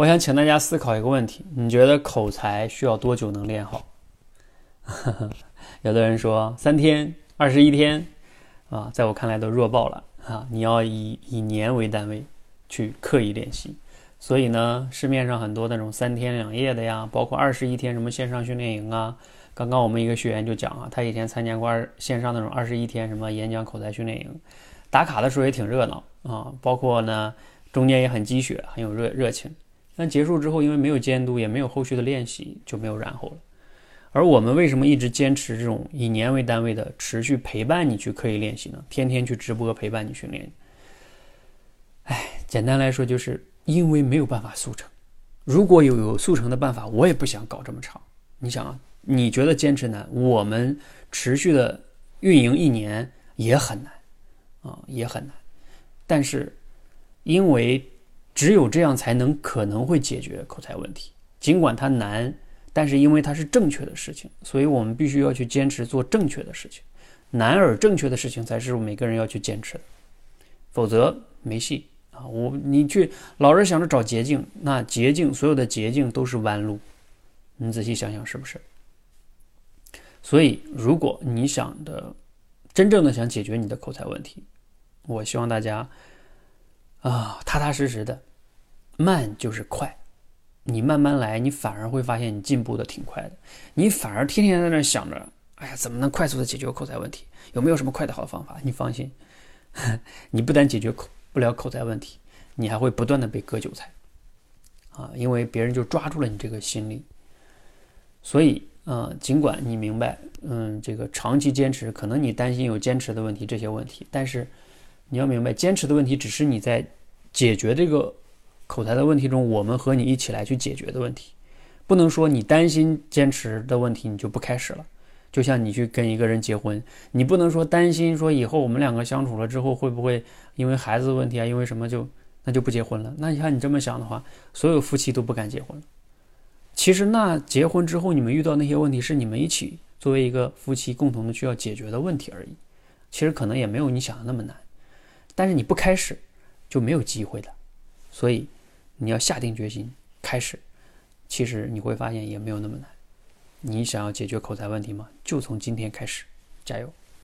我想请大家思考一个问题：你觉得口才需要多久能练好？有的人说三天、二十一天，啊，在我看来都弱爆了啊！你要以以年为单位去刻意练习。所以呢，市面上很多那种三天两夜的呀，包括二十一天什么线上训练营啊。刚刚我们一个学员就讲啊，他以前参加过二线上那种二十一天什么演讲口才训练营，打卡的时候也挺热闹啊，包括呢中间也很积雪，很有热热情。但结束之后，因为没有监督，也没有后续的练习，就没有然后了。而我们为什么一直坚持这种以年为单位的持续陪伴你去刻意练习呢？天天去直播陪伴你训练。哎，简单来说，就是因为没有办法速成。如果有有速成的办法，我也不想搞这么长。你想啊，你觉得坚持难，我们持续的运营一年也很难啊，也很难。但是，因为只有这样才能可能会解决口才问题，尽管它难。但是因为它是正确的事情，所以我们必须要去坚持做正确的事情，难而正确的事情才是每个人要去坚持的，否则没戏啊！我你去老是想着找捷径，那捷径所有的捷径都是弯路，你仔细想想是不是？所以如果你想的真正的想解决你的口才问题，我希望大家啊踏踏实实的，慢就是快。你慢慢来，你反而会发现你进步的挺快的。你反而天天在那想着，哎呀，怎么能快速的解决口才问题？有没有什么快的好方法？你放心，你不但解决口不了口才问题，你还会不断的被割韭菜啊！因为别人就抓住了你这个心理。所以，嗯，尽管你明白，嗯，这个长期坚持，可能你担心有坚持的问题这些问题，但是你要明白，坚持的问题只是你在解决这个。口才的问题中，我们和你一起来去解决的问题，不能说你担心坚持的问题你就不开始了。就像你去跟一个人结婚，你不能说担心说以后我们两个相处了之后会不会因为孩子的问题啊，因为什么就那就不结婚了。那你看你这么想的话，所有夫妻都不敢结婚。其实那结婚之后你们遇到那些问题是你们一起作为一个夫妻共同的需要解决的问题而已。其实可能也没有你想的那么难，但是你不开始就没有机会的。所以。你要下定决心开始，其实你会发现也没有那么难。你想要解决口才问题吗？就从今天开始，加油！